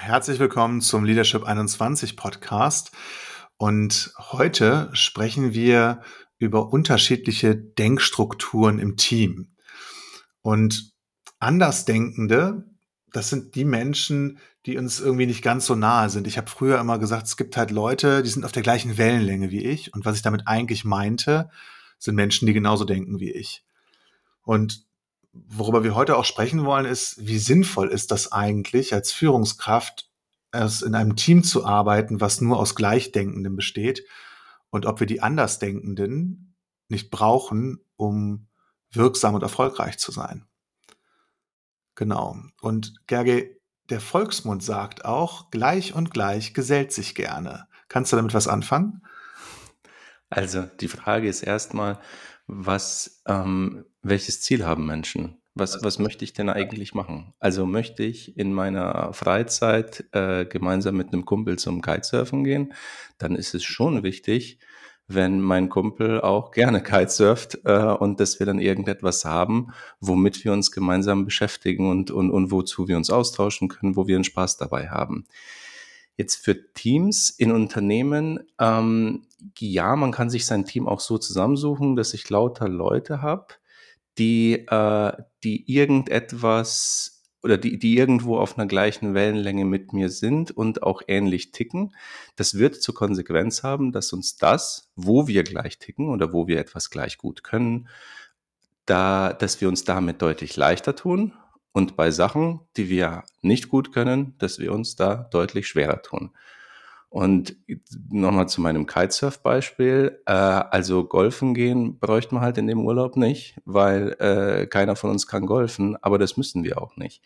Herzlich willkommen zum Leadership 21 Podcast. Und heute sprechen wir über unterschiedliche Denkstrukturen im Team. Und Andersdenkende, das sind die Menschen, die uns irgendwie nicht ganz so nahe sind. Ich habe früher immer gesagt, es gibt halt Leute, die sind auf der gleichen Wellenlänge wie ich. Und was ich damit eigentlich meinte, sind Menschen, die genauso denken wie ich. Und worüber wir heute auch sprechen wollen, ist, wie sinnvoll ist das eigentlich als Führungskraft, es in einem Team zu arbeiten, was nur aus Gleichdenkenden besteht und ob wir die Andersdenkenden nicht brauchen, um wirksam und erfolgreich zu sein. Genau. Und Gerge, der Volksmund sagt auch, gleich und gleich gesellt sich gerne. Kannst du damit was anfangen? Also die Frage ist erstmal, was, ähm, welches Ziel haben Menschen? Was, was möchte ich denn eigentlich machen? Also möchte ich in meiner Freizeit äh, gemeinsam mit einem Kumpel zum Kitesurfen gehen, dann ist es schon wichtig, wenn mein Kumpel auch gerne Kitesurft äh, und dass wir dann irgendetwas haben, womit wir uns gemeinsam beschäftigen und, und, und wozu wir uns austauschen können, wo wir einen Spaß dabei haben. Jetzt für Teams in Unternehmen, ähm, ja, man kann sich sein Team auch so zusammensuchen, dass ich lauter Leute habe, die, äh, die irgendetwas oder die, die irgendwo auf einer gleichen Wellenlänge mit mir sind und auch ähnlich ticken. Das wird zur Konsequenz haben, dass uns das, wo wir gleich ticken oder wo wir etwas gleich gut können, da, dass wir uns damit deutlich leichter tun und bei Sachen, die wir nicht gut können, dass wir uns da deutlich schwerer tun. Und nochmal zu meinem Kitesurf-Beispiel. Äh, also golfen gehen bräuchte man halt in dem Urlaub nicht, weil äh, keiner von uns kann golfen, aber das müssen wir auch nicht.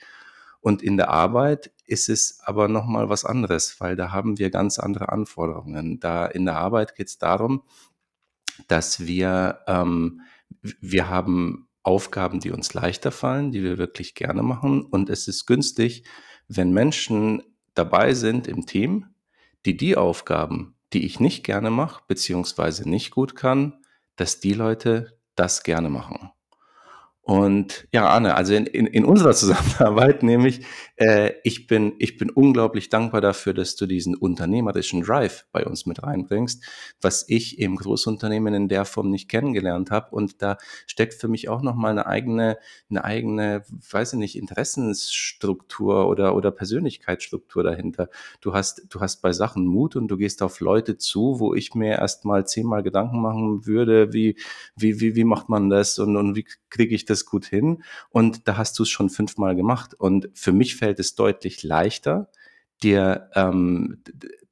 Und in der Arbeit ist es aber nochmal was anderes, weil da haben wir ganz andere Anforderungen. Da in der Arbeit geht es darum, dass wir, ähm, wir haben Aufgaben, die uns leichter fallen, die wir wirklich gerne machen. Und es ist günstig, wenn Menschen dabei sind im Team, die die Aufgaben, die ich nicht gerne mache, beziehungsweise nicht gut kann, dass die Leute das gerne machen. Und ja, Anne, also in, in, in unserer Zusammenarbeit nämlich, äh, ich, bin, ich bin unglaublich dankbar dafür, dass du diesen unternehmerischen Drive bei uns mit reinbringst, was ich im Großunternehmen in der Form nicht kennengelernt habe. Und da steckt für mich auch nochmal eine eigene, eine eigene, weiß ich nicht, Interessensstruktur oder, oder Persönlichkeitsstruktur dahinter. Du hast, du hast bei Sachen Mut und du gehst auf Leute zu, wo ich mir erst mal zehnmal Gedanken machen würde, wie, wie, wie, wie macht man das und, und wie kriege ich das das gut hin und da hast du es schon fünfmal gemacht. Und für mich fällt es deutlich leichter, dir ähm,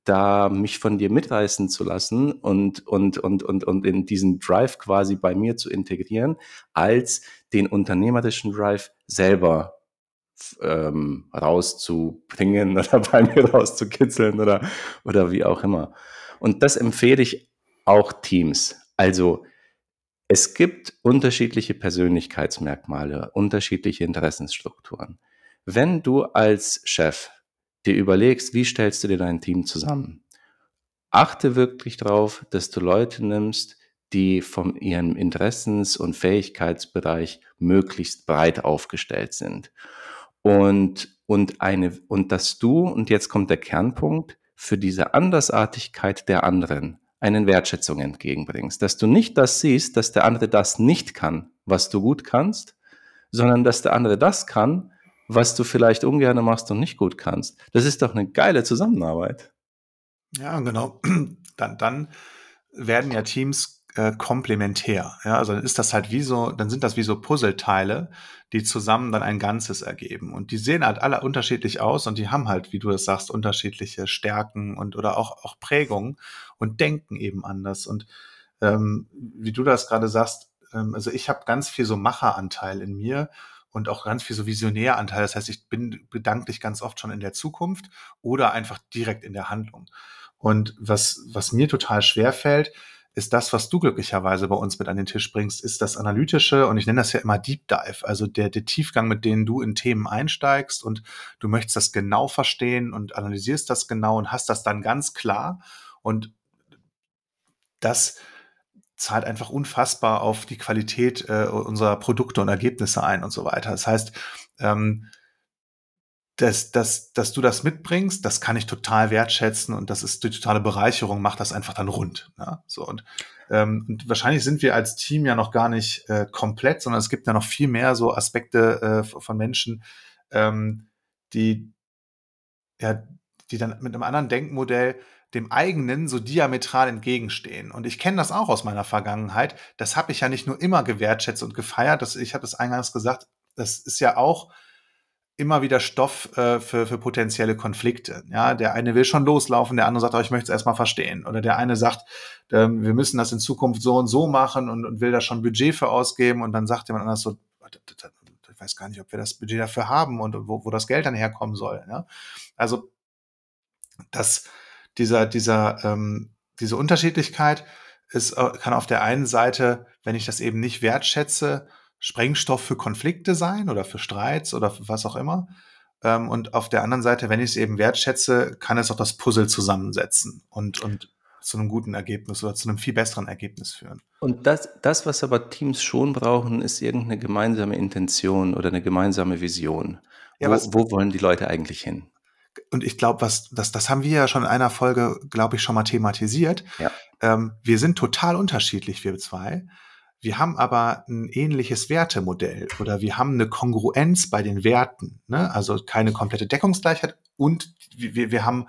da mich von dir mitreißen zu lassen und, und, und, und, und in diesen Drive quasi bei mir zu integrieren, als den unternehmerischen Drive selber ähm, rauszubringen oder bei mir rauszukitzeln oder, oder wie auch immer. Und das empfehle ich auch Teams. Also es gibt unterschiedliche Persönlichkeitsmerkmale, unterschiedliche Interessensstrukturen. Wenn du als Chef dir überlegst, wie stellst du dir dein Team zusammen, achte wirklich darauf, dass du Leute nimmst, die von ihrem Interessens- und Fähigkeitsbereich möglichst breit aufgestellt sind. Und, und eine, und dass du, und jetzt kommt der Kernpunkt, für diese Andersartigkeit der anderen einen Wertschätzung entgegenbringst. Dass du nicht das siehst, dass der andere das nicht kann, was du gut kannst, sondern dass der andere das kann, was du vielleicht ungern machst und nicht gut kannst. Das ist doch eine geile Zusammenarbeit. Ja, genau. Dann, dann werden ja Teams äh, komplementär. Ja, also dann ist das halt wie so, dann sind das wie so Puzzleteile, die zusammen dann ein Ganzes ergeben. Und die sehen halt alle unterschiedlich aus und die haben halt, wie du es sagst, unterschiedliche Stärken und oder auch, auch Prägungen und denken eben anders. Und ähm, wie du das gerade sagst, ähm, also ich habe ganz viel so Macheranteil in mir und auch ganz viel so Visionäranteil. Das heißt, ich bin gedanklich ganz oft schon in der Zukunft oder einfach direkt in der Handlung. Und was, was mir total schwer fällt, ist das, was du glücklicherweise bei uns mit an den Tisch bringst, ist das Analytische und ich nenne das ja immer Deep Dive, also der, der Tiefgang, mit denen du in Themen einsteigst und du möchtest das genau verstehen und analysierst das genau und hast das dann ganz klar und das zahlt einfach unfassbar auf die Qualität äh, unserer Produkte und Ergebnisse ein und so weiter. Das heißt, ähm, dass, dass, dass du das mitbringst, das kann ich total wertschätzen und das ist die totale Bereicherung, macht das einfach dann rund. Ja? So und, ähm, und wahrscheinlich sind wir als Team ja noch gar nicht äh, komplett, sondern es gibt ja noch viel mehr so Aspekte äh, von Menschen, ähm, die ja, die dann mit einem anderen Denkmodell dem eigenen so diametral entgegenstehen. Und ich kenne das auch aus meiner Vergangenheit. Das habe ich ja nicht nur immer gewertschätzt und gefeiert. Das, ich habe es eingangs gesagt, das ist ja auch immer wieder Stoff äh, für, für potenzielle Konflikte. Ja, der eine will schon loslaufen, der andere sagt, oh, ich möchte es erstmal verstehen. Oder der eine sagt, äh, wir müssen das in Zukunft so und so machen und, und will da schon Budget für ausgeben. Und dann sagt jemand anders so, ich weiß gar nicht, ob wir das Budget dafür haben und wo, wo das Geld dann herkommen soll. Ja? Also das, dieser, dieser, ähm, diese Unterschiedlichkeit ist, äh, kann auf der einen Seite, wenn ich das eben nicht wertschätze, Sprengstoff für Konflikte sein oder für Streits oder für was auch immer. Ähm, und auf der anderen Seite, wenn ich es eben wertschätze, kann es auch das Puzzle zusammensetzen und, und zu einem guten Ergebnis oder zu einem viel besseren Ergebnis führen. Und das, das, was aber Teams schon brauchen, ist irgendeine gemeinsame Intention oder eine gemeinsame Vision. Ja, wo, wo wollen die Leute eigentlich hin? und ich glaube, was das, das haben wir ja schon in einer Folge, glaube ich, schon mal thematisiert. Ja. Ähm, wir sind total unterschiedlich, wir zwei. Wir haben aber ein ähnliches Wertemodell oder wir haben eine Kongruenz bei den Werten, ne? also keine komplette Deckungsgleichheit und wir, wir haben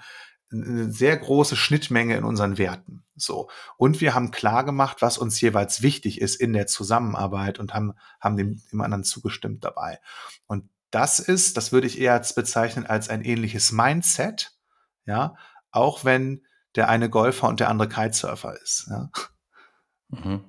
eine sehr große Schnittmenge in unseren Werten. So. Und wir haben klar gemacht, was uns jeweils wichtig ist in der Zusammenarbeit und haben, haben dem, dem anderen zugestimmt dabei. Und das ist, das würde ich eher bezeichnen als ein ähnliches Mindset, ja, auch wenn der eine Golfer und der andere Kitesurfer ist. Ja. Mhm.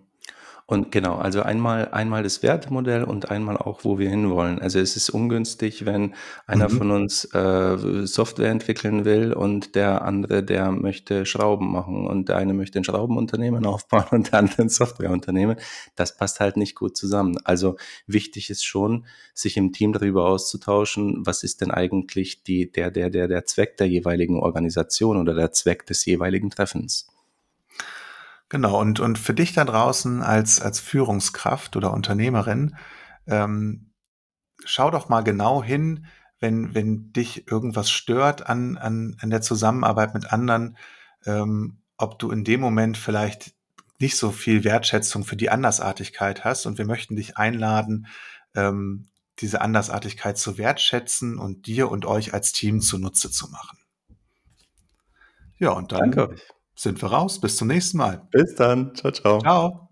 Und genau, also einmal, einmal das Wertemodell und einmal auch, wo wir hinwollen. Also es ist ungünstig, wenn einer mhm. von uns äh, Software entwickeln will und der andere, der möchte Schrauben machen und der eine möchte ein Schraubenunternehmen aufbauen und der andere ein Softwareunternehmen. Das passt halt nicht gut zusammen. Also wichtig ist schon, sich im Team darüber auszutauschen, was ist denn eigentlich die, der, der, der, der Zweck der jeweiligen Organisation oder der Zweck des jeweiligen Treffens. Genau, und, und für dich da draußen als, als Führungskraft oder Unternehmerin, ähm, schau doch mal genau hin, wenn, wenn dich irgendwas stört an, an, an der Zusammenarbeit mit anderen, ähm, ob du in dem Moment vielleicht nicht so viel Wertschätzung für die Andersartigkeit hast. Und wir möchten dich einladen, ähm, diese Andersartigkeit zu wertschätzen und dir und euch als Team zunutze zu machen. Ja, und dann. Danke sind wir raus. Bis zum nächsten Mal. Bis dann. Ciao, ciao. Ciao.